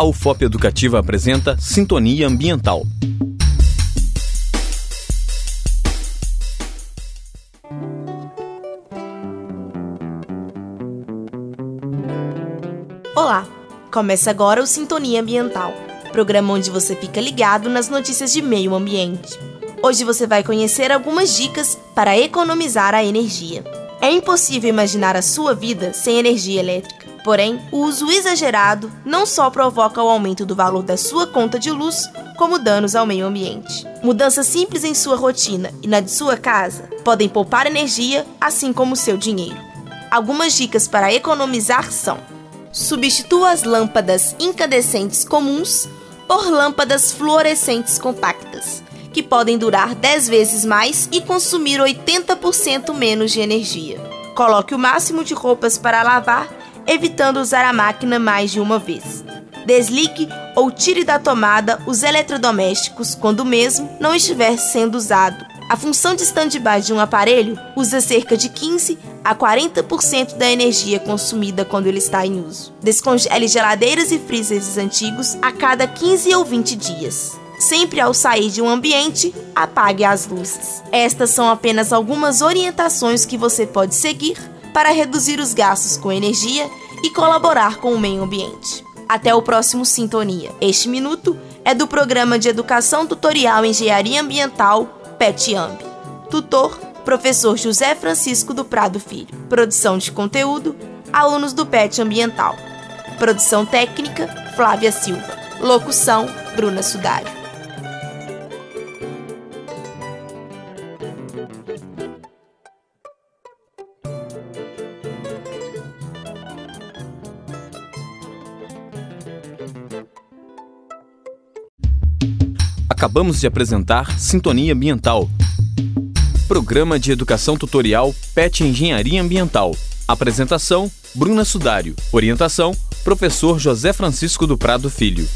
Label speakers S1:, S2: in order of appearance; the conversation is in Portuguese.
S1: A UFOP Educativa apresenta Sintonia Ambiental.
S2: Olá! Começa agora o Sintonia Ambiental, programa onde você fica ligado nas notícias de meio ambiente. Hoje você vai conhecer algumas dicas para economizar a energia. É impossível imaginar a sua vida sem energia elétrica. Porém, o uso exagerado não só provoca o aumento do valor da sua conta de luz, como danos ao meio ambiente. Mudanças simples em sua rotina e na de sua casa podem poupar energia, assim como seu dinheiro. Algumas dicas para economizar são: substitua as lâmpadas incandescentes comuns por lâmpadas fluorescentes compactas, que podem durar 10 vezes mais e consumir 80% menos de energia. Coloque o máximo de roupas para lavar evitando usar a máquina mais de uma vez. Desligue ou tire da tomada os eletrodomésticos quando mesmo não estiver sendo usado. A função de stand-by de um aparelho usa cerca de 15 a 40% da energia consumida quando ele está em uso. Descongele geladeiras e freezers antigos a cada 15 ou 20 dias. Sempre ao sair de um ambiente, apague as luzes. Estas são apenas algumas orientações que você pode seguir para reduzir os gastos com energia e colaborar com o meio ambiente. Até o próximo Sintonia. Este minuto é do programa de Educação Tutorial Engenharia Ambiental PETIAMB. Tutor, professor José Francisco do Prado Filho. Produção de conteúdo, alunos do PET Ambiental. Produção técnica, Flávia Silva. Locução, Bruna Sudário.
S1: Acabamos de apresentar Sintonia Ambiental, programa de educação tutorial PET Engenharia Ambiental. Apresentação: Bruna Sudário. Orientação: Professor José Francisco do Prado Filho.